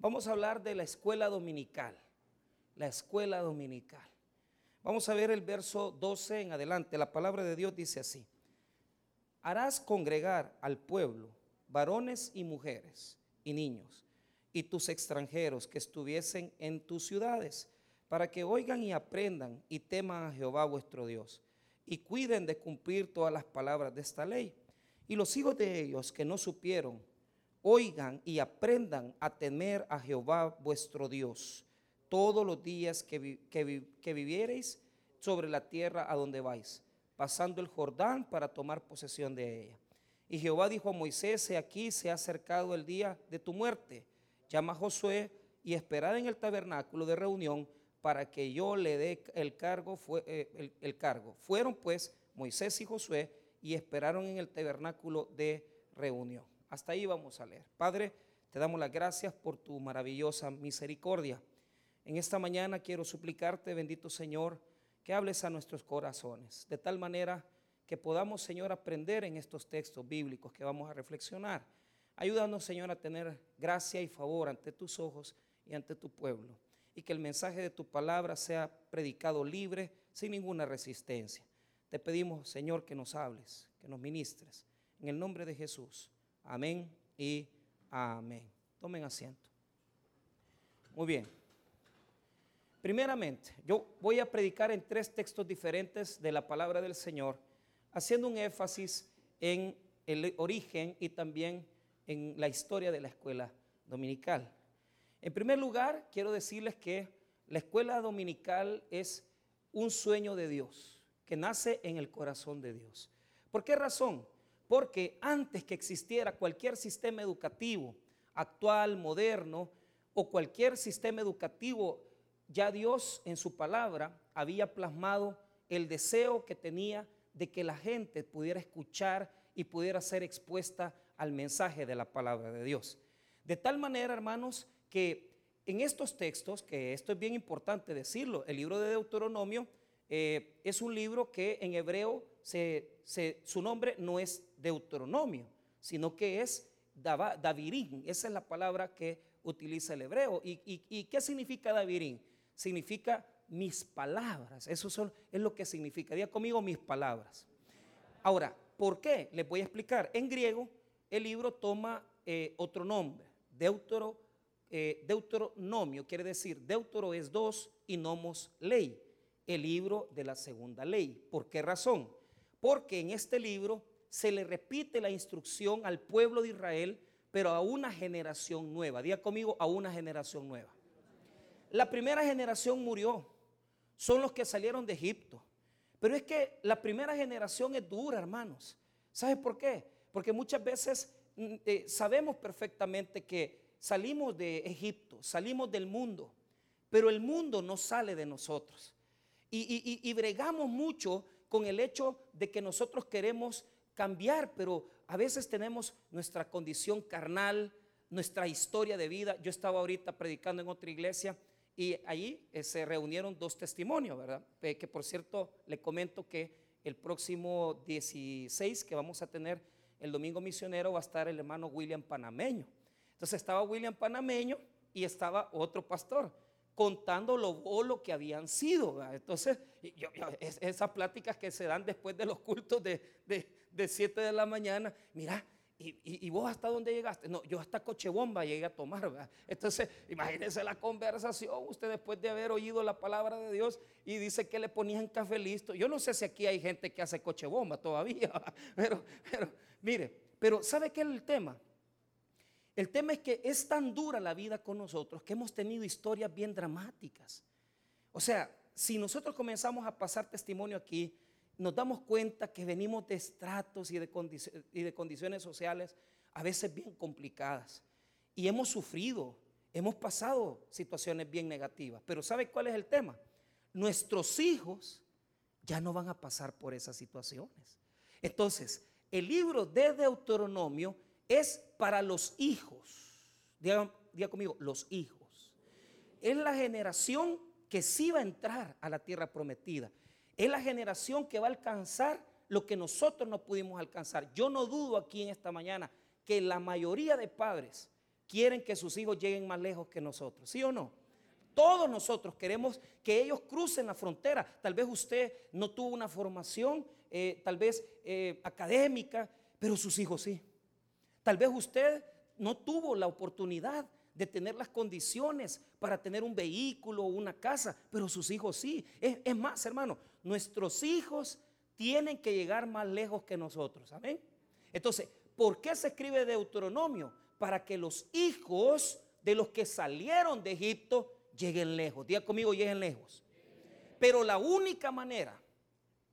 Vamos a hablar de la escuela dominical. La escuela dominical. Vamos a ver el verso 12 en adelante. La palabra de Dios dice así. Harás congregar al pueblo, varones y mujeres y niños, y tus extranjeros que estuviesen en tus ciudades, para que oigan y aprendan y teman a Jehová vuestro Dios, y cuiden de cumplir todas las palabras de esta ley. Y los hijos de ellos que no supieron, oigan y aprendan a temer a Jehová vuestro Dios todos los días que, que viviereis sobre la tierra a donde vais, pasando el Jordán para tomar posesión de ella. Y Jehová dijo a Moisés, he aquí se ha acercado el día de tu muerte. Llama a Josué y esperad en el tabernáculo de reunión para que yo le dé el cargo, eh, el cargo. Fueron pues Moisés y Josué y esperaron en el tabernáculo de reunión. Hasta ahí vamos a leer. Padre, te damos las gracias por tu maravillosa misericordia. En esta mañana quiero suplicarte, bendito Señor, que hables a nuestros corazones, de tal manera que podamos, Señor, aprender en estos textos bíblicos que vamos a reflexionar. Ayúdanos, Señor, a tener gracia y favor ante tus ojos y ante tu pueblo. Y que el mensaje de tu palabra sea predicado libre, sin ninguna resistencia. Te pedimos, Señor, que nos hables, que nos ministres. En el nombre de Jesús. Amén y amén. Tomen asiento. Muy bien. Primeramente, yo voy a predicar en tres textos diferentes de la palabra del Señor, haciendo un énfasis en el origen y también en la historia de la escuela dominical. En primer lugar, quiero decirles que la escuela dominical es un sueño de Dios, que nace en el corazón de Dios. ¿Por qué razón? Porque antes que existiera cualquier sistema educativo actual, moderno, o cualquier sistema educativo, ya Dios en su palabra había plasmado el deseo que tenía de que la gente pudiera escuchar y pudiera ser expuesta al mensaje de la palabra de Dios. De tal manera, hermanos, que en estos textos, que esto es bien importante decirlo, el libro de Deuteronomio eh, es un libro que en hebreo su nombre no es Deuteronomio, sino que es Davirín. Esa es la palabra que utiliza el hebreo. ¿Y, qué significa Davirín? Significa mis palabras. Eso es lo que significa. Diga conmigo mis palabras. Ahora, ¿por qué? Les voy a explicar. En griego, el libro toma eh, otro nombre, eh, Deuteronomio, quiere decir, Deutero es dos y nomos ley, el libro de la segunda ley. ¿Por qué razón? porque en este libro se le repite la instrucción al pueblo de Israel, pero a una generación nueva. Diga conmigo, a una generación nueva. La primera generación murió, son los que salieron de Egipto. Pero es que la primera generación es dura, hermanos. ¿Sabes por qué? Porque muchas veces mm, eh, sabemos perfectamente que salimos de Egipto, salimos del mundo, pero el mundo no sale de nosotros. Y, y bregamos mucho con el hecho de que nosotros queremos cambiar, pero a veces tenemos nuestra condición carnal, nuestra historia de vida. Yo estaba ahorita predicando en otra iglesia y ahí eh, se reunieron dos testimonios, ¿verdad? que por cierto le comento que el próximo 16 que vamos a tener el domingo misionero va a estar el hermano William Panameño. Entonces estaba William Panameño y estaba otro pastor contando lo bolo que habían sido. Entonces, esas pláticas que se dan después de los cultos de, de, 7 de la mañana, mira, y, vos hasta dónde llegaste? No, yo hasta Cochebomba llegué a tomar. Entonces, imagínense la conversación, usted después de haber oído la palabra de Dios y dice que le ponían café listo. Yo no sé si aquí hay gente que hace Cochebomba todavía, pero, pero mire, pero ¿sabe qué es el tema? El tema es que es tan dura la vida con nosotros que hemos tenido historias bien dramáticas. O sea, si nosotros comenzamos a pasar testimonio aquí, nos damos cuenta que venimos de estratos y de, condiciones sociales a veces bien complicadas. Y hemos sufrido, hemos pasado situaciones bien negativas. Pero ¿sabe cuál es el tema? Nuestros hijos ya no van a pasar por esas situaciones. Entonces, el libro de Deuteronomio es para los hijos. Diga, conmigo, los hijos. Es la generación que sí va a entrar a la tierra prometida. Es la generación que va a alcanzar lo que nosotros no pudimos alcanzar. Yo no dudo aquí en esta mañana que la mayoría de padres quieren que sus hijos lleguen más lejos que nosotros, ¿sí o no? Todos nosotros queremos que ellos crucen la frontera. Tal vez usted no tuvo una formación, eh, tal vez eh, académica, pero sus hijos sí. Tal vez usted no tuvo la oportunidad de tener las condiciones para tener un vehículo o una casa, pero sus hijos sí. Es, más, hermano, nuestros hijos tienen que llegar más lejos que nosotros. Amén. Entonces, ¿por qué se escribe Deuteronomio? Para que los hijos de los que salieron de Egipto lleguen lejos. Diga conmigo, lleguen lejos. Pero la única manera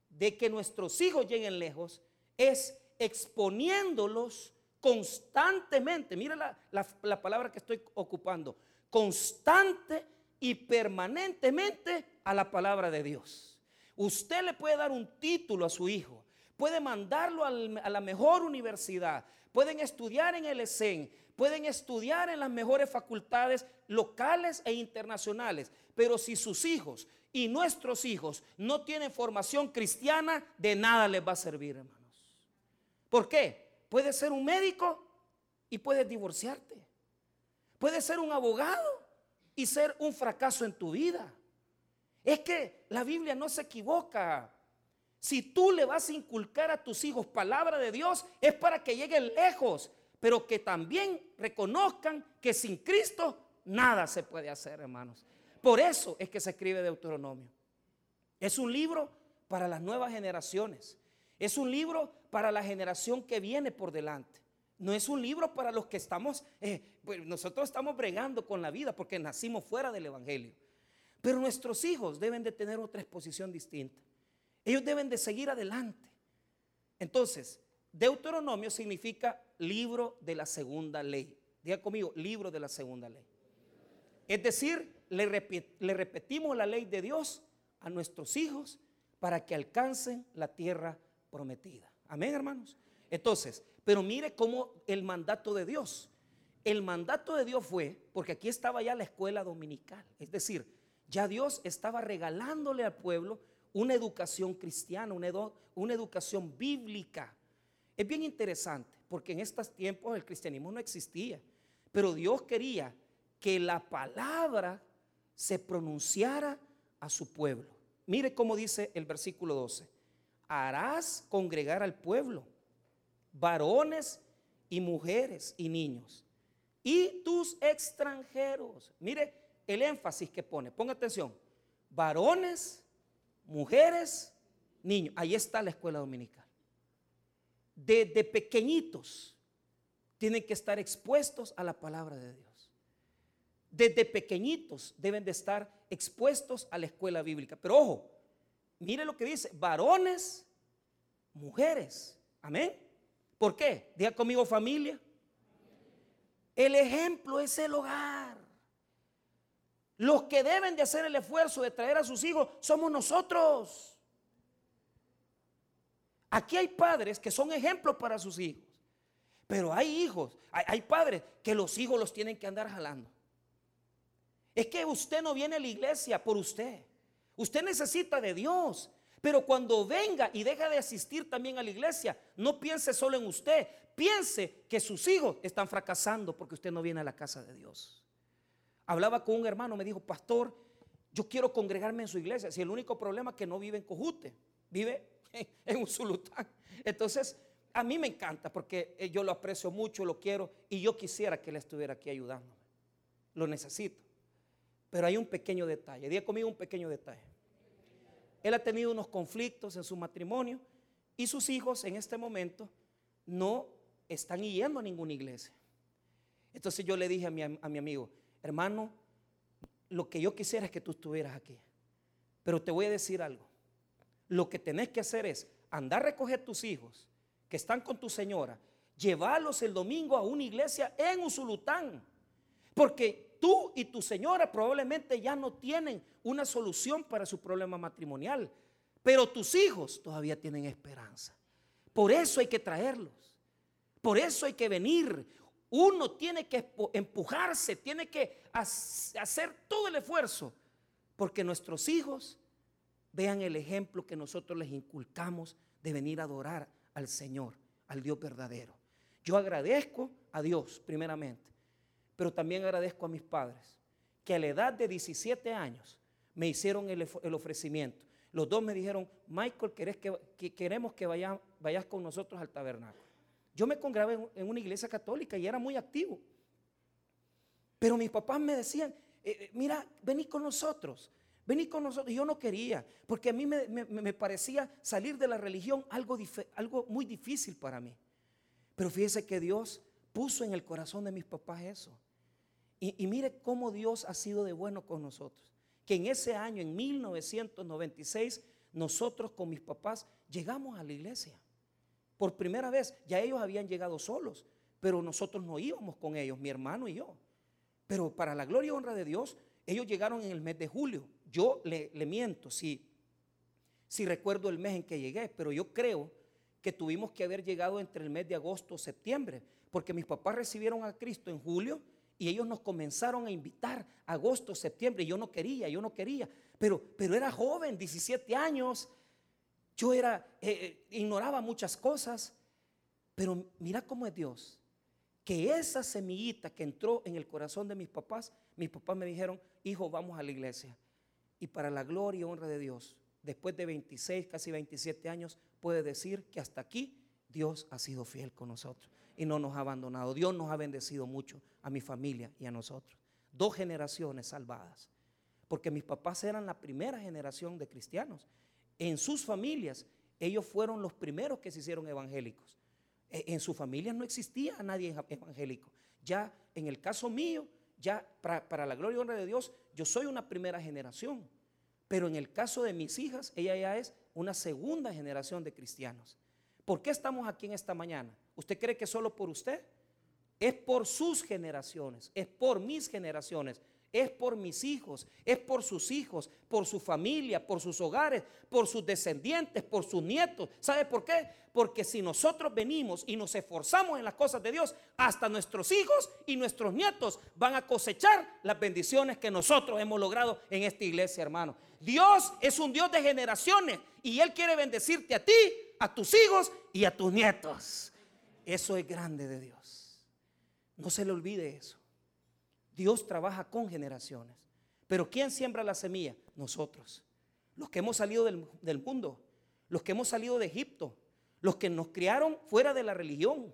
de que nuestros hijos lleguen lejos es exponiéndolos constantemente. Mira la, la, palabra que estoy ocupando. Constante y permanentemente a la palabra de Dios. Usted le puede dar un título a su hijo, puede mandarlo a la mejor universidad, pueden estudiar en el ESEN, pueden estudiar en las mejores facultades locales e internacionales, pero si sus hijos y nuestros hijos no tienen formación cristiana, de nada les va a servir, hermanos. ¿Por qué? Puede ser un médico y puedes divorciarte. Puede ser un abogado y ser un fracaso en tu vida. Es que la Biblia no se equivoca. Si tú le vas a inculcar a tus hijos palabra de Dios, es para que lleguen lejos, pero que también reconozcan que sin Cristo nada se puede hacer, hermanos. Por eso es que se escribe Deuteronomio. Es un libro para las nuevas generaciones. Es un libro para la generación que viene por delante. No es un libro para los que estamos, eh, nosotros estamos bregando con la vida porque nacimos fuera del Evangelio. Pero nuestros hijos deben de tener otra exposición distinta. Ellos deben de seguir adelante. Entonces, Deuteronomio significa libro de la segunda ley. Diga conmigo, libro de la segunda ley. Es decir, le, repetimos la ley de Dios a nuestros hijos para que alcancen la tierra prometida. Amén, hermanos. Entonces, pero mire cómo el mandato de Dios. El mandato de Dios fue, porque aquí estaba ya la escuela dominical. Es decir, ya Dios estaba regalándole al pueblo una educación cristiana, una, una educación bíblica. Es bien interesante, porque en estos tiempos el cristianismo no existía, pero Dios quería que la palabra se pronunciara a su pueblo. Mire cómo dice el versículo 12. Harás congregar al pueblo, varones y mujeres y niños, y tus extranjeros. Mire, el énfasis que pone. Ponga atención. Varones, mujeres, niños. Ahí está la escuela dominical. Desde pequeñitos tienen que estar expuestos a la palabra de Dios. Desde pequeñitos deben de estar expuestos a la escuela bíblica. Pero ojo, mire lo que dice, varones, mujeres. Amén. ¿Por qué? Diga conmigo familia. El ejemplo es el hogar. Los que deben de hacer el esfuerzo de traer a sus hijos somos nosotros. Aquí hay padres que son ejemplos para sus hijos. Pero hay hijos, hay, padres que los hijos los tienen que andar jalando. Es que usted no viene a la iglesia por usted. Usted necesita de Dios. Pero cuando venga y deja de asistir también a la iglesia, no piense solo en usted. Piense que sus hijos están fracasando porque usted no viene a la casa de Dios. Hablaba con un hermano, me dijo, pastor, yo quiero congregarme en su iglesia. Si el único problema es que no vive en Cojute, vive en un Zulután. Entonces, a mí me encanta porque eh, yo lo aprecio mucho, lo quiero y yo quisiera que él estuviera aquí ayudándome. Lo necesito. Pero hay un pequeño detalle. Diga conmigo un pequeño detalle. Él ha tenido unos conflictos en su matrimonio y sus hijos en este momento no están yendo a ninguna iglesia. Entonces yo le dije a mi, a mi amigo, hermano, lo que yo quisiera es que tú estuvieras aquí. Pero te voy a decir algo. Lo que tenés que hacer es andar a recoger tus hijos que están con tu señora, llevarlos el domingo a una iglesia en Usulután. Porque tú y tu señora probablemente ya no tienen una solución para su problema matrimonial. Pero tus hijos todavía tienen esperanza. Por eso hay que traerlos. Por eso hay que venir. Uno tiene que empujarse, tiene que hacer todo el esfuerzo, porque nuestros hijos vean el ejemplo que nosotros les inculcamos de venir a adorar al Señor, al Dios verdadero. Yo agradezco a Dios primeramente, pero también agradezco a mis padres, que a la edad de 17 años me hicieron el, ofrecimiento. Los dos me dijeron, Michael, que, queremos que vayas con nosotros al tabernáculo. Yo me congregaba en, una iglesia católica y era muy activo. Pero mis papás me decían, eh, eh, mira, vení con nosotros, vení con nosotros. Y yo no quería, porque a mí me, parecía salir de la religión algo, algo muy difícil para mí. Pero fíjese que Dios puso en el corazón de mis papás eso. Y, mire cómo Dios ha sido de bueno con nosotros. Que en ese año, en 1996, nosotros con mis papás llegamos a la iglesia. Por primera vez, ya ellos habían llegado solos, pero nosotros no íbamos con ellos, mi hermano y yo. Pero para la gloria y honra de Dios, ellos llegaron en el mes de julio. Yo le, miento si, si recuerdo el mes en que llegué, pero yo creo que tuvimos que haber llegado entre el mes de agosto o septiembre, porque mis papás recibieron a Cristo en julio y ellos nos comenzaron a invitar agosto, septiembre. Yo no quería, yo no quería, pero, pero era joven, 17 años. Yo era, eh, eh, ignoraba muchas cosas, pero mira cómo es Dios. Que esa semillita que entró en el corazón de mis papás, mis papás me dijeron, hijo, vamos a la iglesia. Y para la gloria y honra de Dios, después de 26, casi 27 años, puede decir que hasta aquí Dios ha sido fiel con nosotros y no nos ha abandonado. Dios nos ha bendecido mucho a mi familia y a nosotros. Dos generaciones salvadas. Porque mis papás eran la primera generación de cristianos. En sus familias, ellos fueron los primeros que se hicieron evangélicos. E, en sus familias no existía nadie evangélico. Ya en el caso mío, ya para, la gloria y honra de Dios, yo soy una primera generación. Pero en el caso de mis hijas, ella ya es una segunda generación de cristianos. ¿Por qué estamos aquí en esta mañana? ¿Usted cree que solo por usted? Es por sus generaciones, es por mis generaciones, es por mis hijos, es por sus hijos, por su familia, por sus hogares, por sus descendientes, por sus nietos. ¿Sabe por qué? Porque si nosotros venimos y nos esforzamos en las cosas de Dios, hasta nuestros hijos y nuestros nietos van a cosechar las bendiciones que nosotros hemos logrado en esta iglesia, hermano. Dios es un Dios de generaciones y Él quiere bendecirte a ti, a tus hijos y a tus nietos. Eso es grande de Dios. No se le olvide eso. Dios trabaja con generaciones. Pero ¿quién siembra la semilla? Nosotros. Los que hemos salido del, mundo. Los que hemos salido de Egipto. Los que nos criaron fuera de la religión.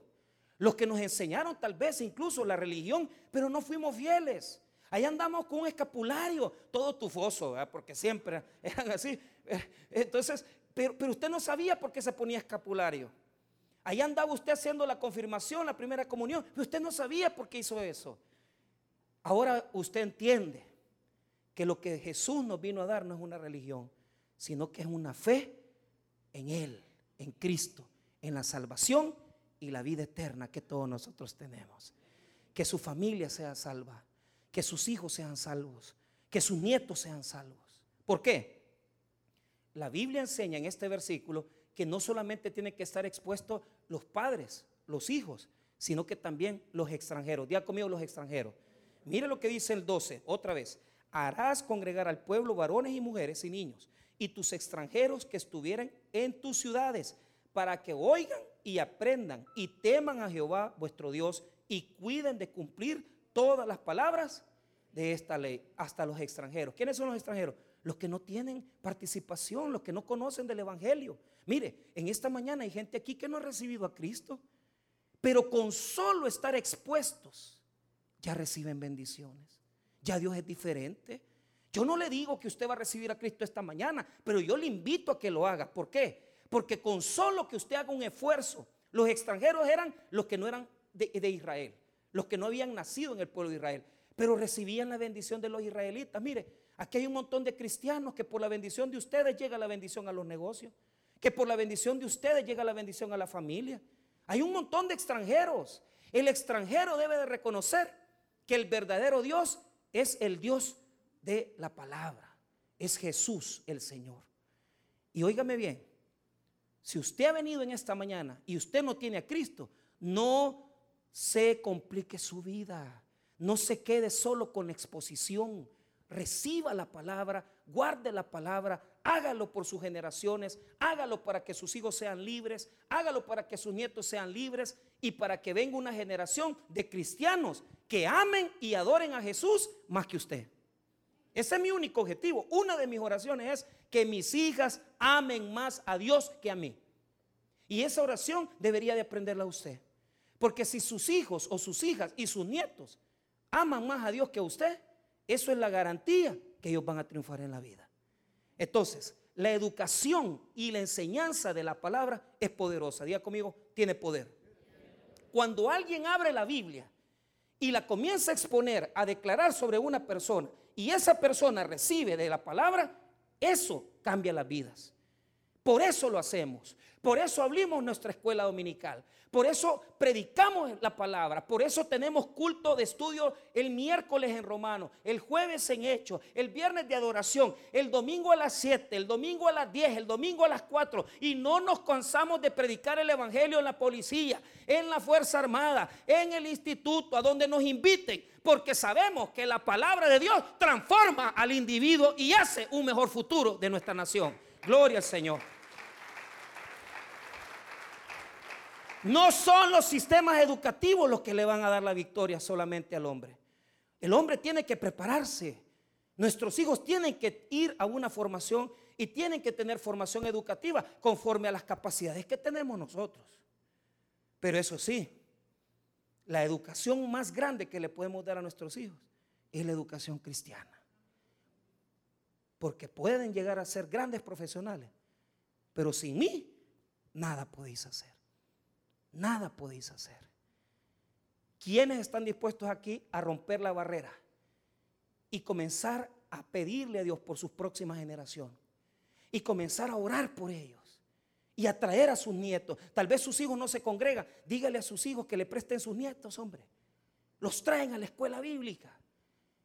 Los que nos enseñaron tal vez incluso la religión, pero no fuimos fieles. Ahí andamos con un escapulario, todo tufoso, porque siempre eran así. Entonces, pero usted no sabía por qué se ponía escapulario. Ahí andaba usted haciendo la confirmación, la primera comunión, pero usted no sabía por qué hizo eso. Ahora usted entiende que lo que Jesús nos vino a dar no es una religión, sino que es una fe en Él, en Cristo, en la salvación y la vida eterna que todos nosotros tenemos. Que su familia sea salva, que sus hijos sean salvos, que sus nietos sean salvos. ¿Por qué? La Biblia enseña en este versículo que no solamente tienen que estar expuestos los padres, los hijos, sino que también los extranjeros. Día conmigo los extranjeros. Mire lo que dice el 12, otra vez. Harás congregar al pueblo varones y mujeres y niños y tus extranjeros que estuvieran en tus ciudades para que oigan y aprendan y teman a Jehová vuestro Dios y cuiden de cumplir todas las palabras de esta ley, hasta los extranjeros. ¿Quiénes son los extranjeros? Los que no tienen participación, los que no conocen del Evangelio. Mire, en esta mañana hay gente aquí que no ha recibido a Cristo, pero con solo estar expuestos ya reciben bendiciones. Ya Dios es diferente. Yo no le digo que usted va a recibir a Cristo esta mañana, pero yo le invito a que lo haga. ¿Por qué? Porque con solo que usted haga un esfuerzo, los extranjeros eran los que no eran de, de Israel, los que no habían nacido en el pueblo de Israel, pero recibían la bendición de los israelitas. Mire, aquí hay un montón de cristianos que por la bendición de ustedes llega la bendición a los negocios que por la bendición de ustedes llega la bendición a la familia. Hay un montón de extranjeros. El extranjero debe de reconocer que el verdadero Dios es el Dios de la palabra. Es Jesús el Señor. Y óigame bien, si usted ha venido en esta mañana y usted no tiene a Cristo, no se complique su vida. No se quede solo con exposición. Reciba la palabra, guarde la palabra, hágalo por sus generaciones, hágalo para que sus hijos sean libres, hágalo para que sus nietos sean libres y para que venga una generación de cristianos que amen y adoren a Jesús más que usted. Ese es mi único objetivo. Una de mis oraciones es que mis hijas amen más a Dios que a mí. Y esa oración debería de aprenderla usted. Porque si sus hijos o sus hijas y sus nietos aman más a Dios que a usted, eso es la garantía que ellos van a triunfar en la vida. Entonces, la educación y la enseñanza de la palabra es poderosa. Diga conmigo, tiene poder. Cuando alguien abre la Biblia y la comienza a exponer, a declarar sobre una persona, y esa persona recibe de la palabra, eso cambia las vidas. Por eso lo hacemos. Por eso abrimos nuestra escuela dominical. Por eso predicamos la palabra. Por eso tenemos culto de estudio el miércoles en Romano, el jueves en Hechos, el viernes de adoración, el domingo a las 7, el domingo a las 10, el domingo a las 4. Y no nos cansamos de predicar el Evangelio en la policía, en la Fuerza Armada, en el instituto, a donde nos inviten. Porque sabemos que la palabra de Dios transforma al individuo y hace un mejor futuro de nuestra nación. Gloria al Señor. No son los sistemas educativos los que le van a dar la victoria solamente al hombre. El hombre tiene que prepararse. Nuestros hijos tienen que ir a una formación y tienen que tener formación educativa conforme a las capacidades que tenemos nosotros. Pero eso sí, la educación más grande que le podemos dar a nuestros hijos es la educación cristiana. Porque pueden llegar a ser grandes profesionales, pero sin mí nada podéis hacer nada podéis hacer. ¿Quiénes están dispuestos aquí a romper la barrera y comenzar a pedirle a Dios por sus próximas generaciones? Y comenzar a orar por ellos y a traer a sus nietos. Tal vez sus hijos no se congregan. Dígale a sus hijos que le presten sus nietos, hombre. Los traen a la escuela bíblica.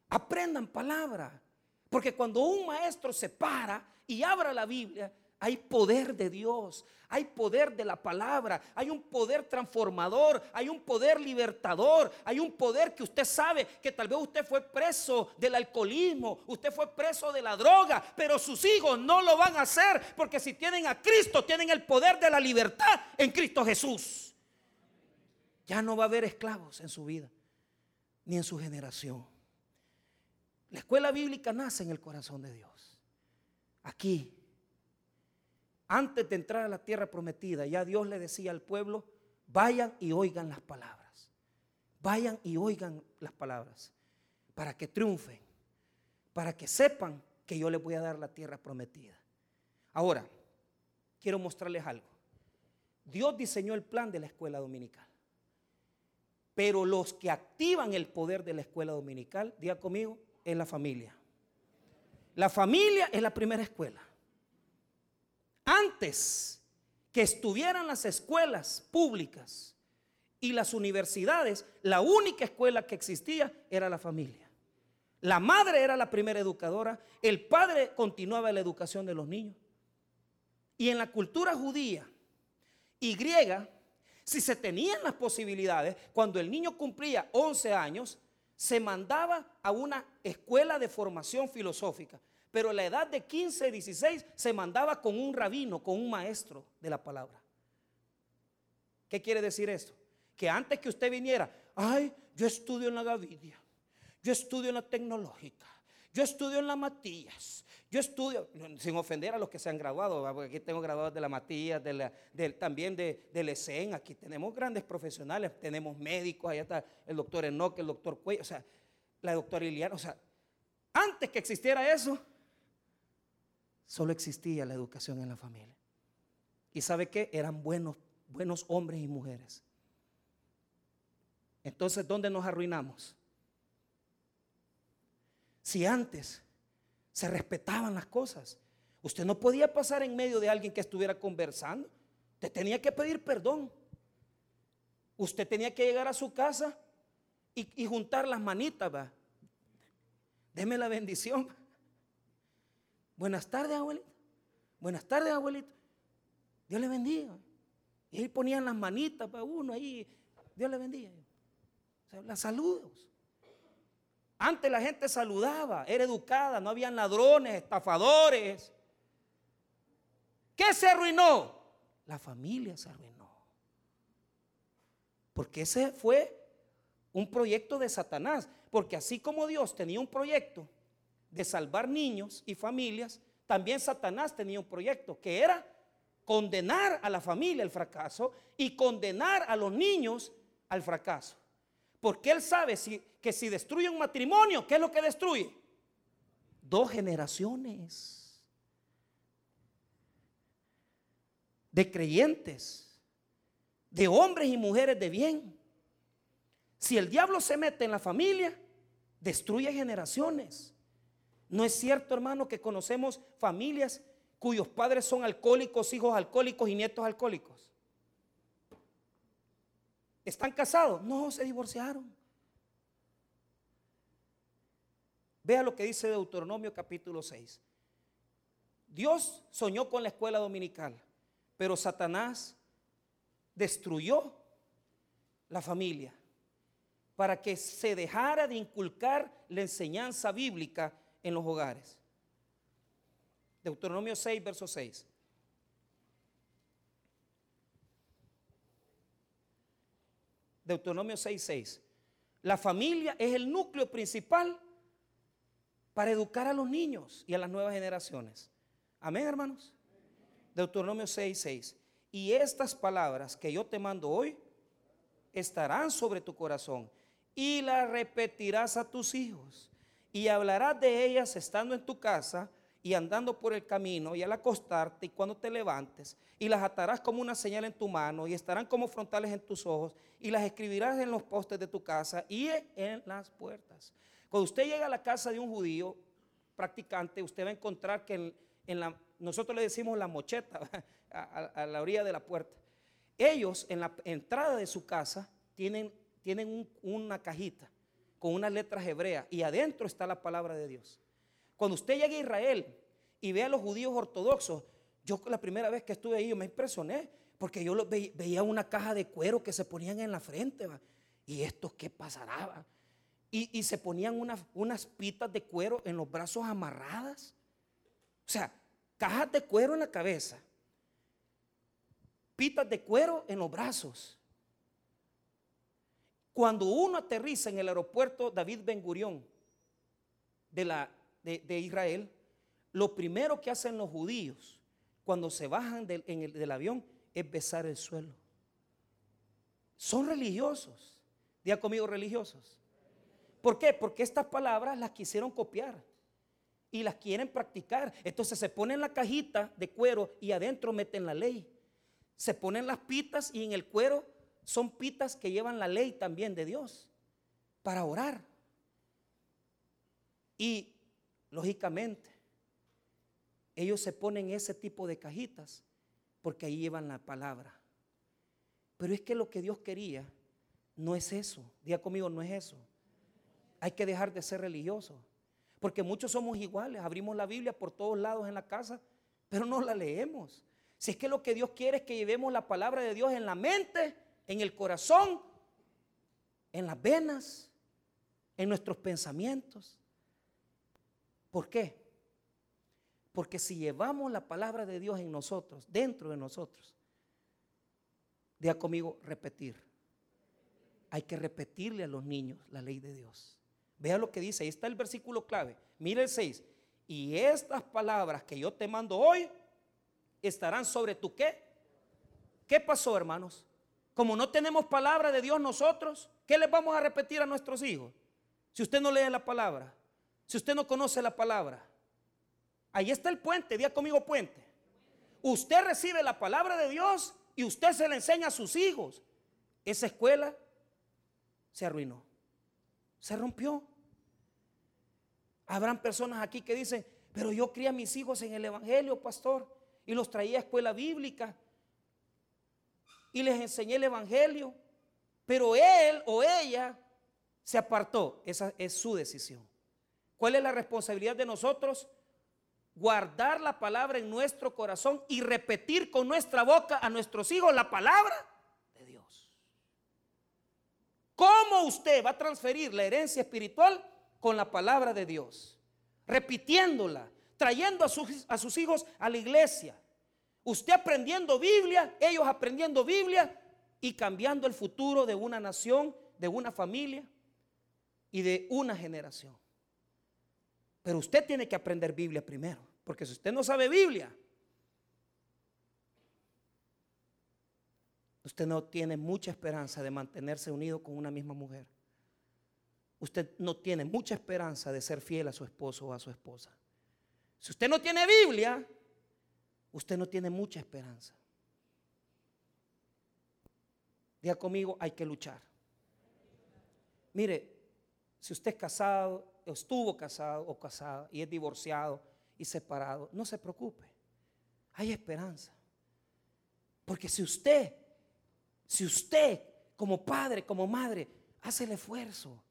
Aprendan palabra. Porque cuando un maestro se para y abra la Biblia, hay poder de Dios, hay poder de la palabra, hay un poder transformador, hay un poder libertador, hay un poder que usted sabe que tal vez usted fue preso del alcoholismo, usted fue preso de la droga, pero sus hijos no lo van a hacer porque si tienen a Cristo, tienen el poder de la libertad en Cristo Jesús. Ya no va a haber esclavos en su vida, ni en su generación. La escuela bíblica nace en el corazón de Dios. Aquí antes de entrar a la tierra prometida, ya Dios le decía al pueblo, vayan y oigan las palabras. Vayan y oigan las palabras para que triunfen, para que sepan que yo les voy a dar la tierra prometida. Ahora, quiero mostrarles algo. Dios diseñó el plan de la escuela dominical. Pero los que activan el poder de la escuela dominical, diga conmigo, es la familia. La familia es la primera escuela. Antes que estuvieran las escuelas públicas y las universidades, la única escuela que existía era la familia. La madre era la primera educadora, el padre continuaba la educación de los niños. Y en la cultura judía y griega, si se tenían las posibilidades, cuando el niño cumplía 11 años, se mandaba a una escuela de formación filosófica. Pero la edad de 15, 16 se mandaba con un rabino, con un maestro de la palabra. ¿Qué quiere decir esto? Que antes que usted viniera, ay, yo estudio en la Gavidia, yo estudio en la tecnológica, yo estudio en la Matías, yo estudio, sin ofender a los que se han graduado, porque aquí tengo graduados de la Matías, también de, del ESEN, aquí tenemos grandes profesionales, tenemos médicos, allá está el doctor Enoch, el doctor Cuello, o sea, la doctora Iliana, o sea, antes que existiera eso, solo existía la educación en la familia. ¿Y sabe qué? Eran buenos, buenos hombres y mujeres. Entonces, ¿dónde nos arruinamos? Si antes se respetaban las cosas, usted no podía pasar en medio de alguien que estuviera conversando. Usted tenía que pedir perdón. Usted tenía que llegar a su casa y, juntar las manitas. Deme la bendición. Buenas tardes, abuelito. Buenas tardes, abuelito. Dios le bendiga. Y ahí ponían las manitas para uno ahí. Dios le bendiga. Las saludos. Antes la gente saludaba, era educada, no habían ladrones, estafadores. ¿Qué se arruinó? La familia se arruinó. Porque ese fue un proyecto de Satanás. Porque así como Dios tenía un proyecto de salvar niños y familias, también Satanás tenía un proyecto que era condenar a la familia al fracaso y condenar a los niños al fracaso. Porque él sabe que si destruye un matrimonio, ¿qué es lo que destruye? Dos generaciones de creyentes, de hombres y mujeres de bien. Si el diablo se mete en la familia, destruye generaciones. ¿No es cierto, hermano, que conocemos familias cuyos padres son alcohólicos, hijos alcohólicos y nietos alcohólicos? ¿Están casados? No, se divorciaron. Vea lo que dice Deuteronomio capítulo 6. Dios soñó con la escuela dominical, pero Satanás destruyó la familia para que se dejara de inculcar la enseñanza bíblica en los hogares. Deuteronomio 6, verso 6. Deuteronomio 6, 6. La familia es el núcleo principal para educar a los niños y a las nuevas generaciones. Amén, hermanos. Deuteronomio 6, 6. Y estas palabras que yo te mando hoy estarán sobre tu corazón y las repetirás a tus hijos y hablarás de ellas estando en tu casa y andando por el camino y al acostarte y cuando te levantes y las atarás como una señal en tu mano y estarán como frontales en tus ojos y las escribirás en los postes de tu casa y en las puertas. Cuando usted llega a la casa de un judío practicante, usted va a encontrar que en, nosotros le decimos la mocheta a, la orilla de la puerta. Ellos en la entrada de su casa tienen, tienen una cajita con unas letras hebreas y adentro está la palabra de Dios. Cuando usted llega a Israel y ve a los judíos ortodoxos, yo la primera vez que estuve ahí me impresioné porque yo veía una caja de cuero que se ponían en la frente. ¿Y esto qué pasará? Y, se ponían unas, unas pitas de cuero en los brazos amarradas. O sea, cajas de cuero en la cabeza, pitas de cuero en los brazos. Cuando uno aterriza en el aeropuerto David Ben Gurión de, la, de, Israel, lo primero que hacen los judíos cuando se bajan del, en el, del avión es besar el suelo. Son religiosos. Día conmigo religiosos. ¿Por qué? Porque estas palabras las quisieron copiar y las quieren practicar. Entonces se ponen la cajita de cuero y adentro meten la ley. Se ponen las pitas y en el cuero son pitas que llevan la ley también de Dios para orar. Y lógicamente, ellos se ponen ese tipo de cajitas porque ahí llevan la palabra. Pero es que lo que Dios quería no es eso. Diga conmigo, no es eso. Hay que dejar de ser religioso. Porque muchos somos iguales. Abrimos la Biblia por todos lados en la casa, pero no la leemos. Si es que lo que Dios quiere es que llevemos la palabra de Dios en la mente, en el corazón, en las venas, en nuestros pensamientos. ¿Por qué? Porque si llevamos la palabra de Dios en nosotros, dentro de nosotros, diga conmigo, repetir. Hay que repetirle a los niños la ley de Dios. Vea lo que dice, ahí está el versículo clave. Mire el 6. Y estas palabras que yo te mando hoy estarán sobre tu qué. ¿Qué pasó, hermanos? Como no tenemos palabra de Dios nosotros, ¿qué les vamos a repetir a nuestros hijos? Si usted no lee la palabra, si usted no conoce la palabra. Ahí está el puente, día conmigo puente. Usted recibe la palabra de Dios y usted se la enseña a sus hijos. Esa escuela se arruinó, se rompió. Habrán personas aquí que dicen, pero yo crié a mis hijos en el Evangelio, pastor, y los traía a escuela bíblica y les enseñé el Evangelio, pero él o ella se apartó. Esa es su decisión. ¿Cuál es la responsabilidad de nosotros? Guardar la palabra en nuestro corazón y repetir con nuestra boca a nuestros hijos la palabra de Dios. ¿Cómo usted va a transferir la herencia espiritual? con la palabra de Dios, repitiéndola, trayendo a sus, a sus hijos a la iglesia. Usted aprendiendo Biblia, ellos aprendiendo Biblia y cambiando el futuro de una nación, de una familia y de una generación. Pero usted tiene que aprender Biblia primero, porque si usted no sabe Biblia, usted no tiene mucha esperanza de mantenerse unido con una misma mujer. Usted no tiene mucha esperanza de ser fiel a su esposo o a su esposa. Si usted no tiene Biblia, usted no tiene mucha esperanza. Diga conmigo, hay que luchar. Mire, si usted es casado, o estuvo casado o casada y es divorciado y separado, no se preocupe. Hay esperanza. Porque si usted, si usted como padre, como madre, hace el esfuerzo,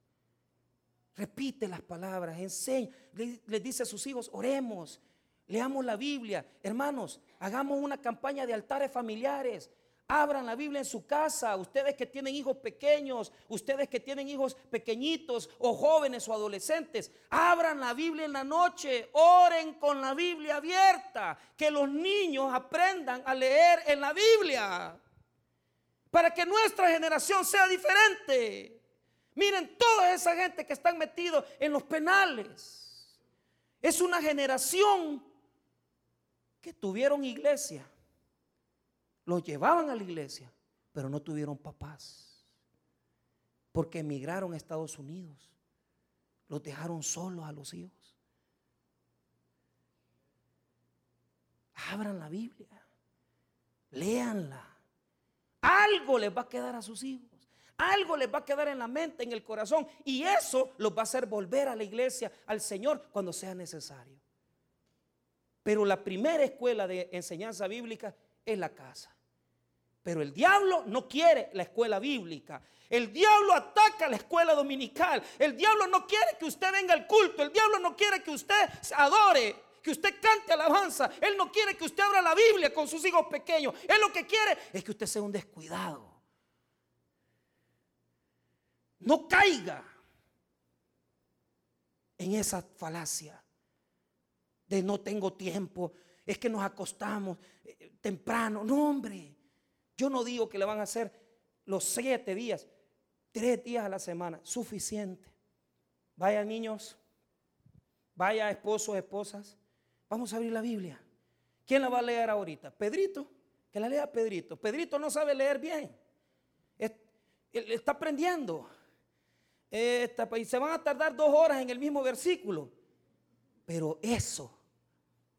repite las palabras, enseña, le, le dice a sus hijos, oremos, leamos la Biblia. Hermanos, hagamos una campaña de altares familiares. Abran la Biblia en su casa, ustedes que tienen hijos pequeños, ustedes que tienen hijos pequeñitos o jóvenes o adolescentes, abran la Biblia en la noche, oren con la Biblia abierta, que los niños aprendan a leer en la Biblia, para que nuestra generación sea diferente. Miren toda esa gente que están metidos en los penales. Es una generación tuvieron iglesia los llevaban a la iglesia, pero no tuvieron papás. Porque emigraron a Estados Unidos. Los dejaron solos a los hijos. Abran la Biblia. Léanla. Algo les va a quedar a sus hijos. Algo les va a quedar en la mente, en el corazón. Y eso los va a hacer volver a la iglesia, al Señor, cuando sea necesario. Pero la primera escuela de enseñanza bíblica es la casa. Pero el diablo no quiere la escuela bíblica. El diablo ataca la escuela dominical. El diablo no quiere que usted venga al culto. El diablo no quiere que usted adore, que usted cante alabanza. Él no quiere que usted abra la Biblia con sus hijos pequeños. Él lo que quiere es que usted sea un descuidado. No caiga en esa falacia de no tengo tiempo. Es que nos acostamos eh, temprano. No, hombre. Yo no digo que le van a hacer los siete días, tres días a la semana, suficiente. Vaya niños, vaya esposos, esposas, vamos a abrir la Biblia. ¿Quién la va a leer ahorita? Pedrito, que la lea Pedrito. Pedrito no sabe leer bien. está aprendiendo. y se van a tardar dos horas en el mismo versículo. Pero eso,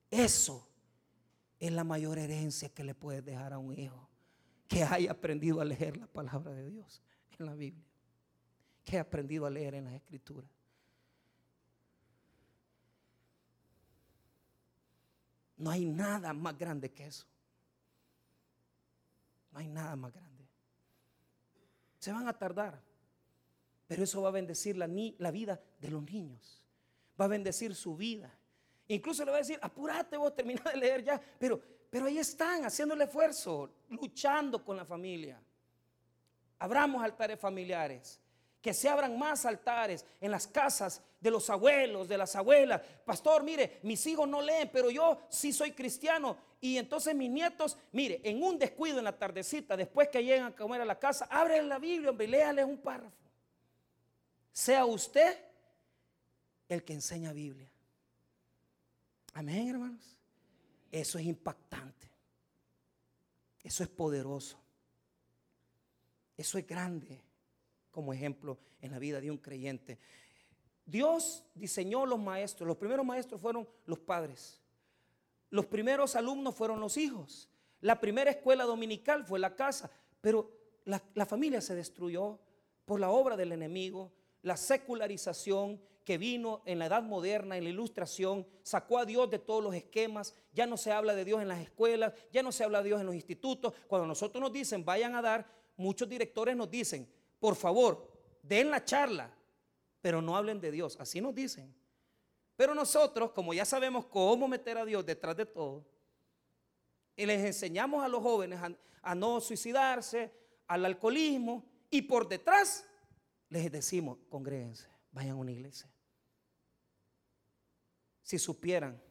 eso es la mayor herencia que le puedes dejar a un hijo que haya aprendido a leer la palabra de Dios en la Biblia, que haya aprendido a leer en las escrituras. No hay nada más grande que eso. No hay nada más grande. Se van a tardar, pero eso va a bendecir la, la vida de los niños. Va a bendecir su vida. Incluso le va a decir, apúrate vos, termina de leer ya. Pero pero ahí están haciendo el esfuerzo, luchando con la familia. Abramos altares familiares. Que se abran más altares en las casas de los abuelos, de las abuelas. Pastor, mire, mis hijos no leen, pero yo sí soy cristiano. Y entonces mis nietos, mire, en un descuido en la tardecita, después que llegan a comer a la casa, abren la Biblia, hombre, léales un párrafo. Sea usted el que enseña Biblia. Amén, hermanos. Eso es impactante. Eso es poderoso. Eso es grande como ejemplo en la vida de un creyente. Dios diseñó los maestros. Los primeros maestros fueron los padres. Los primeros alumnos fueron los hijos. La primera escuela dominical fue la casa. Pero la, la familia se destruyó por la obra del enemigo, la secularización que vino en la edad moderna, en la ilustración, sacó a Dios de todos los esquemas, ya no se habla de Dios en las escuelas, ya no se habla de Dios en los institutos. Cuando nosotros nos dicen, vayan a dar, muchos directores nos dicen, por favor, den la charla, pero no hablen de Dios, así nos dicen. Pero nosotros, como ya sabemos cómo meter a Dios detrás de todo, y les enseñamos a los jóvenes a, a no suicidarse, al alcoholismo, y por detrás les decimos, congréguense, vayan a una iglesia si supieran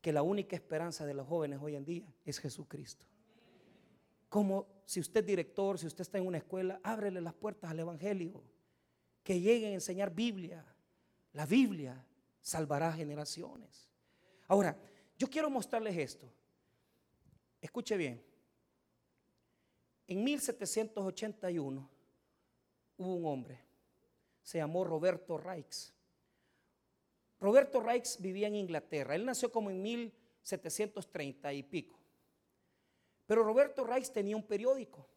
que la única esperanza de los jóvenes hoy en día es Jesucristo. Como si usted es director, si usted está en una escuela, ábrele las puertas al Evangelio. Que lleguen a enseñar Biblia. La Biblia salvará generaciones. Ahora, yo quiero mostrarles esto. Escuche bien. En 1781 hubo un hombre, se llamó Roberto Raix. Roberto Raix vivía en Inglaterra. Él nació como en 1730 y pico. Pero Roberto Raix tenía un periódico.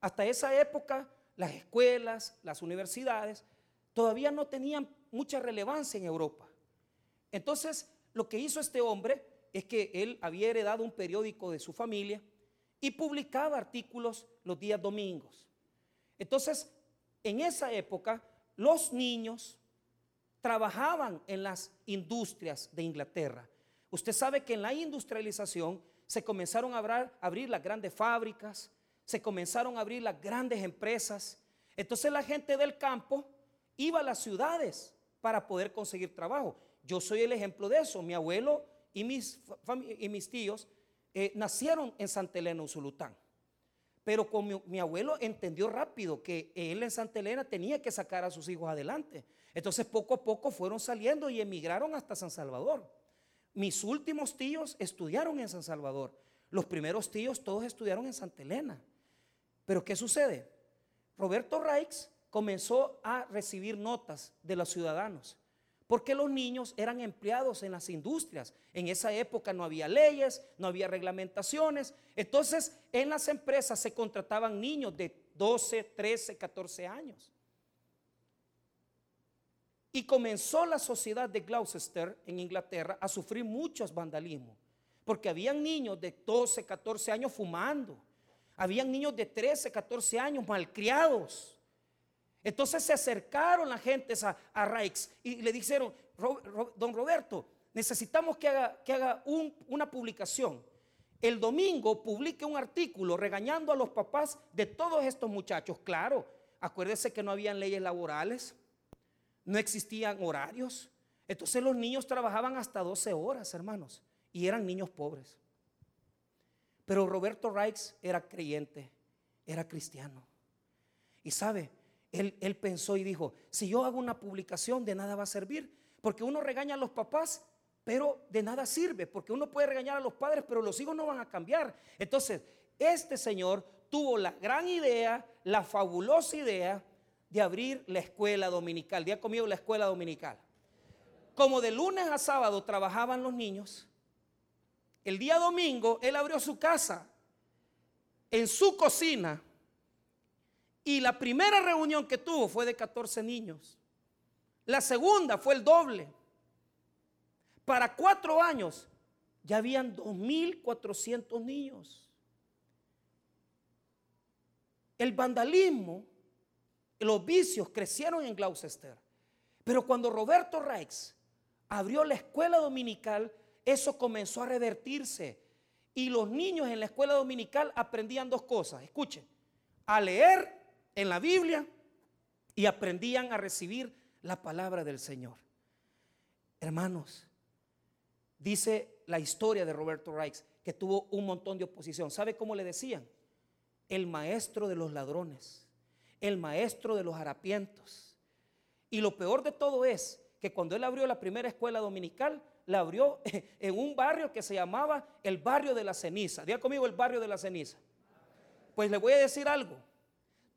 Hasta esa época las escuelas, las universidades, todavía no tenían mucha relevancia en Europa. Entonces, lo que hizo este hombre es que él había heredado un periódico de su familia y publicaba artículos los días domingos. Entonces, en esa época, los niños, trabajaban en las industrias de Inglaterra. Usted sabe que en la industrialización se comenzaron a abrir, las grandes fábricas, se comenzaron a abrir las grandes empresas. Entonces la gente del campo iba a las ciudades para poder conseguir trabajo. Yo soy el ejemplo de eso. Mi abuelo y mis, tíos eh, nacieron en Santa Elena, Usulután. Pero como mi, abuelo entendió rápido que él en Santa Elena tenía que sacar a sus hijos adelante. Entonces poco a poco fueron saliendo y emigraron hasta San Salvador. Mis últimos tíos estudiaron en San Salvador. Los primeros tíos todos estudiaron en Santa Elena. Pero ¿qué sucede? Roberto Raix comenzó a recibir notas de los ciudadanos porque los niños eran empleados en las industrias. En esa época no había leyes, no había reglamentaciones. Entonces, en las empresas se contrataban niños de 12, 13, 14 años. Y comenzó la sociedad de Gloucester en Inglaterra a sufrir muchos vandalismos, porque habían niños de 12, 14 años fumando, habían niños de 13, 14 años malcriados. Entonces se acercaron la gente a, a y le dijeron, don Roberto, necesitamos que haga, que haga una publicación. El domingo publique un artículo regañando a los papás de todos estos muchachos. Claro, acuérdese que no habían leyes laborales, no existían horarios. Entonces los niños trabajaban hasta 12 horas, hermanos, y eran niños pobres. Pero Roberto Raix era creyente, era cristiano. Y sabe, él, pensó y dijo, si yo hago una publicación de nada va a servir, porque uno regaña a los papás, pero de nada sirve, porque uno puede regañar a los padres, pero los hijos no van a cambiar. Entonces, este señor tuvo la gran idea, la fabulosa idea de abrir la escuela dominical. Día conmigo la escuela dominical. Como de lunes a sábado trabajaban los niños, el día domingo él abrió su casa, en su cocina, y la primera reunión que tuvo fue de 14 niños. La segunda fue el doble. Para cuatro años ya habían 2.400 niños. El vandalismo, los vicios crecieron en Gloucester. Pero cuando Roberto Rex abrió la escuela dominical, eso comenzó a revertirse. Y los niños en la escuela dominical aprendían dos cosas. Escuchen, a leer en la Biblia y aprendían a recibir la palabra del Señor. Hermanos, dice la historia de Roberto Reich que tuvo un montón de oposición. ¿Sabe cómo le decían? El maestro de los ladrones, el maestro de los harapientos. Y lo peor de todo es que cuando él abrió la primera escuela dominical, la abrió en un barrio que se llamaba el barrio de la ceniza. Diga conmigo el barrio de la ceniza. Pues le voy a decir algo.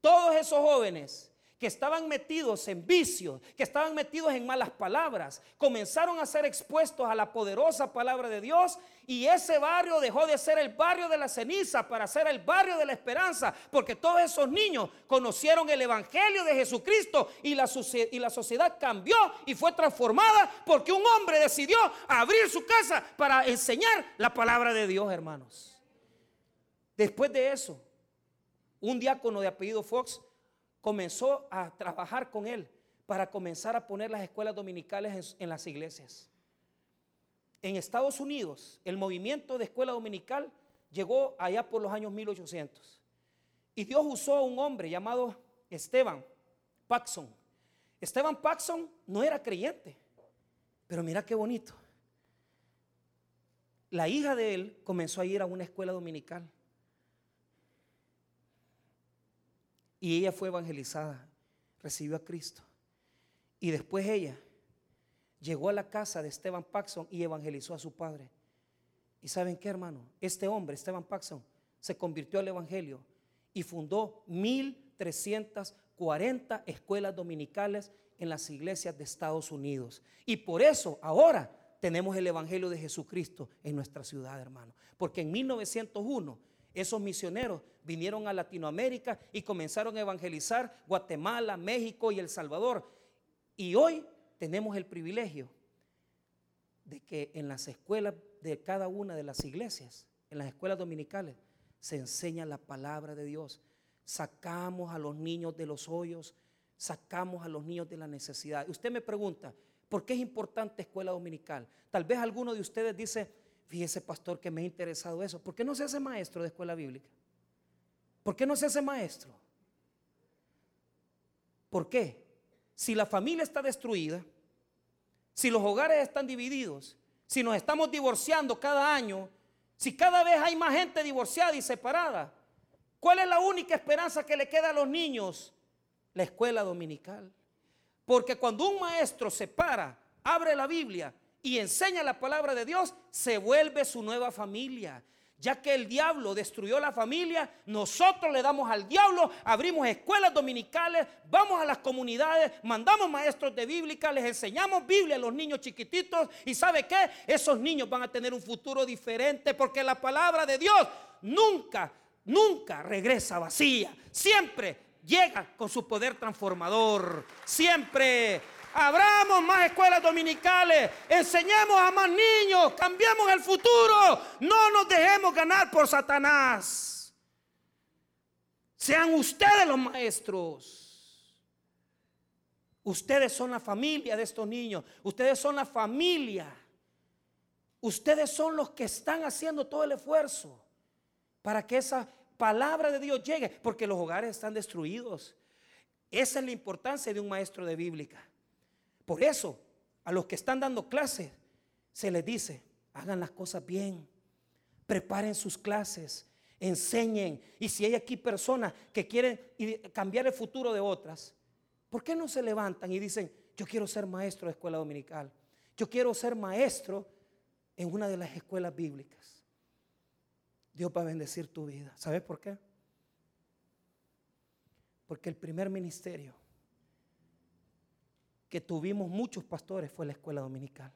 Todos esos jóvenes que estaban metidos en vicios, que estaban metidos en malas palabras, comenzaron a ser expuestos a la poderosa palabra de Dios y ese barrio dejó de ser el barrio de la ceniza para ser el barrio de la esperanza, porque todos esos niños conocieron el Evangelio de Jesucristo y la, y la sociedad cambió y fue transformada porque un hombre decidió abrir su casa para enseñar la palabra de Dios, hermanos. Después de eso, un diácono de apellido Fox comenzó a trabajar con él para comenzar a poner las escuelas dominicales en, las iglesias. En Estados Unidos, el movimiento de escuela dominical llegó allá por los años 1800. Y Dios usó a un hombre llamado Esteban Paxson. Esteban Paxson no era creyente, pero mira qué bonito. la hija de él comenzó a ir a una escuela dominical. Y ella fue evangelizada, recibió a Cristo. Y después ella llegó a la casa de Esteban Paxson y evangelizó a su padre. ¿Y saben qué, hermano? Este hombre, Esteban Paxson, se convirtió al Evangelio y fundó 1340 escuelas dominicales en las iglesias de Estados Unidos. Y por eso ahora tenemos el Evangelio de Jesucristo en nuestra ciudad, hermano. Porque en 1901 esos misioneros vinieron a Latinoamérica y comenzaron a evangelizar Guatemala, México y El Salvador. Y hoy tenemos el privilegio de que en las escuelas de cada una de las iglesias, en las escuelas dominicales, se enseña la palabra de Dios. Sacamos a los niños de los hoyos, sacamos a los niños de la necesidad. Usted me pregunta, ¿por qué es importante escuela dominical? Tal vez alguno de ustedes dice, fíjese pastor que me ha interesado eso. ¿Por qué no se hace maestro de escuela bíblica? ¿Por qué no se hace maestro? ¿Por qué? Si la familia está destruida, si los hogares están divididos, si nos estamos divorciando cada año, si cada vez hay más gente divorciada y separada, ¿cuál es la única esperanza que le queda a los niños? La escuela dominical. Porque cuando un maestro se para, abre la Biblia y enseña la palabra de Dios, se vuelve su nueva familia. Ya que el diablo destruyó la familia, nosotros le damos al diablo, abrimos escuelas dominicales, vamos a las comunidades, mandamos maestros de bíblica, les enseñamos Biblia a los niños chiquititos y ¿sabe qué? Esos niños van a tener un futuro diferente porque la palabra de Dios nunca, nunca regresa vacía. Siempre llega con su poder transformador. Siempre abramos más escuelas dominicales, enseñemos a más niños, cambiemos el futuro, no nos dejemos ganar por Satanás. Sean ustedes los maestros. Ustedes son la familia de estos niños, ustedes son la familia. Ustedes son los que están haciendo todo el esfuerzo para que esa palabra de Dios llegue, porque los hogares están destruidos. Esa es la importancia de un maestro de bíblica. Por eso, a los que están dando clases, se les dice, hagan las cosas bien, preparen sus clases, enseñen. Y si hay aquí personas que quieren cambiar el futuro de otras, ¿por qué no se levantan y dicen, yo quiero ser maestro de escuela dominical? Yo quiero ser maestro en una de las escuelas bíblicas. Dios va a bendecir tu vida. ¿Sabes por qué? Porque el primer ministerio que tuvimos muchos pastores fue la escuela dominical.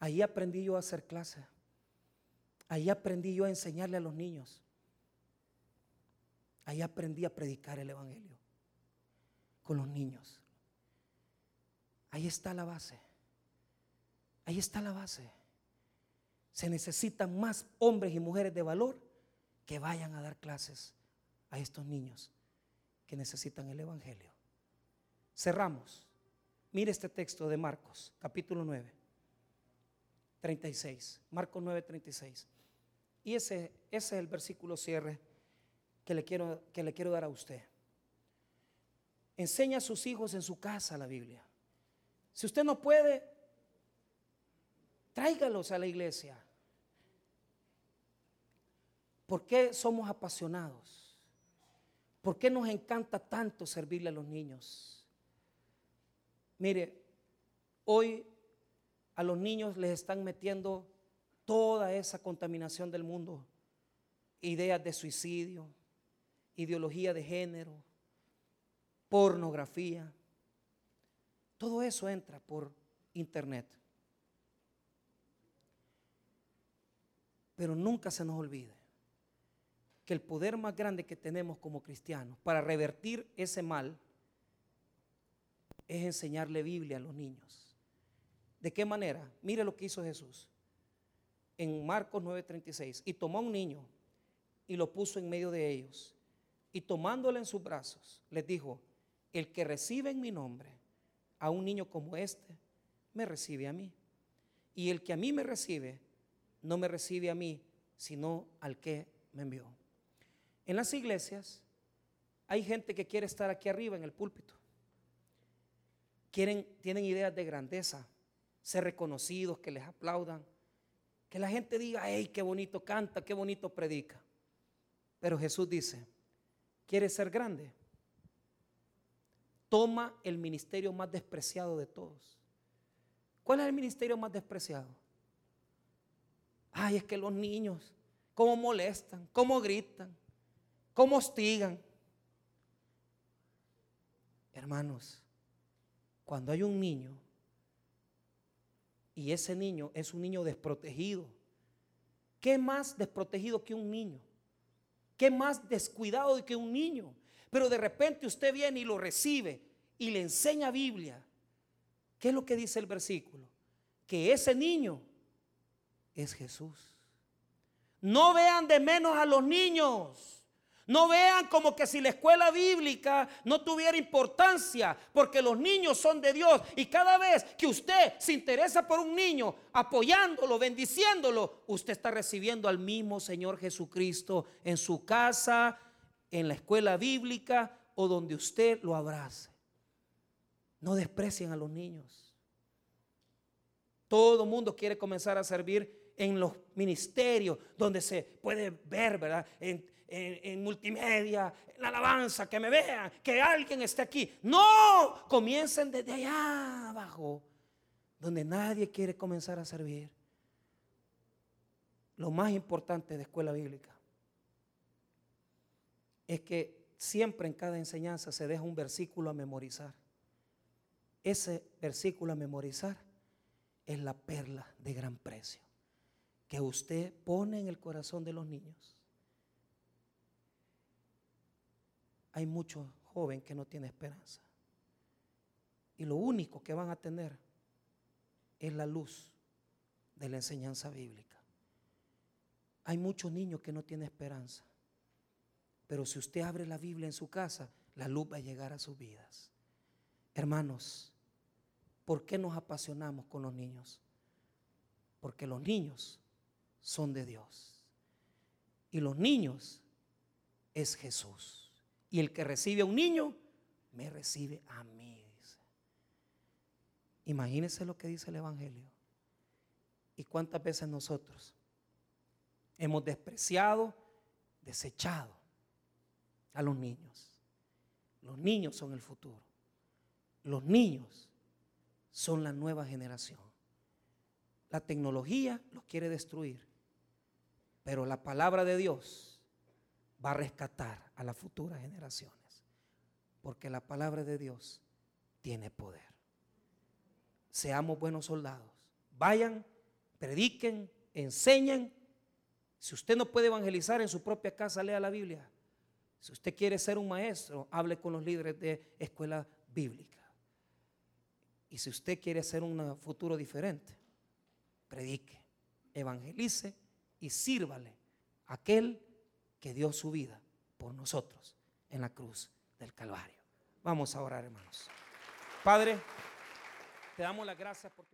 Ahí aprendí yo a hacer clase. Ahí aprendí yo a enseñarle a los niños. Ahí aprendí a predicar el Evangelio con los niños. Ahí está la base. Ahí está la base. Se necesitan más hombres y mujeres de valor que vayan a dar clases a estos niños que necesitan el Evangelio. Cerramos. Mire este texto de Marcos, capítulo 9, 36. Marcos 9, 36. Y ese, ese es el versículo cierre que le, quiero, que le quiero dar a usted. Enseña a sus hijos en su casa la Biblia. Si usted no puede, tráigalos a la iglesia. ¿Por qué somos apasionados? ¿Por qué nos encanta tanto servirle a los niños? Mire, hoy a los niños les están metiendo toda esa contaminación del mundo, ideas de suicidio, ideología de género, pornografía. Todo eso entra por internet. Pero nunca se nos olvide que el poder más grande que tenemos como cristianos para revertir ese mal es enseñarle Biblia a los niños. ¿De qué manera? Mire lo que hizo Jesús. En Marcos 9:36. Y tomó a un niño y lo puso en medio de ellos. Y tomándole en sus brazos, les dijo, el que recibe en mi nombre a un niño como este, me recibe a mí. Y el que a mí me recibe, no me recibe a mí, sino al que me envió. En las iglesias hay gente que quiere estar aquí arriba en el púlpito tienen ideas de grandeza, ser reconocidos, que les aplaudan, Que la gente diga, hey, qué bonito canta, qué bonito predica. Pero Jesús dice, ¿quieres ser grande? Toma el ministerio más despreciado de todos. ¿Cuál es el ministerio más despreciado? Ay, es que los niños, cómo molestan, cómo gritan, cómo hostigan. Hermanos, cuando hay un niño y ese niño es un niño desprotegido, ¿qué más desprotegido que un niño? ¿Qué más descuidado que un niño? Pero de repente usted viene y lo recibe y le enseña Biblia. ¿Qué es lo que dice el versículo? Que ese niño es Jesús. No vean de menos a los niños. No vean como que si la escuela bíblica no tuviera importancia, porque los niños son de Dios. Y cada vez que usted se interesa por un niño, apoyándolo, bendiciéndolo, usted está recibiendo al mismo Señor Jesucristo en su casa, en la escuela bíblica o donde usted lo abrace. No desprecien a los niños. Todo mundo quiere comenzar a servir en los ministerios donde se puede ver, ¿verdad? En, multimedia, en la alabanza, que me vean, que alguien esté aquí. No, comiencen desde allá abajo, donde nadie quiere comenzar a servir. Lo más importante de escuela bíblica es que siempre en cada enseñanza se deja un versículo a memorizar. Ese versículo a memorizar es la perla de gran precio que usted pone en el corazón de los niños hay muchos jóvenes que no tienen esperanza. Y lo único que van a tener es la luz de la enseñanza bíblica. Hay muchos niños que no tienen esperanza. Pero si usted abre la Biblia en su casa, la luz va a llegar a sus vidas. Hermanos, ¿por qué nos apasionamos con los niños? Porque los niños son de Dios. Y los niños es Jesús. Y el que recibe a un niño, me recibe a mí. Dice. Imagínense lo que dice el Evangelio. Y cuántas veces nosotros hemos despreciado, desechado a los niños. Los niños son el futuro. Los niños son la nueva generación. La tecnología los quiere destruir, pero la palabra de Dios va a rescatar a las futuras generaciones. Porque la palabra de Dios tiene poder. Seamos buenos soldados. Vayan, prediquen, enseñen. Si usted no puede evangelizar en su propia casa, lea la Biblia. Si usted quiere ser un maestro, hable con los líderes de escuela bíblica. Y si usted quiere ser un futuro diferente, predique, evangelice y sírvale a aquel que dio su vida por nosotros en la cruz del Calvario. Vamos a orar, hermanos. Padre, te damos las gracias por.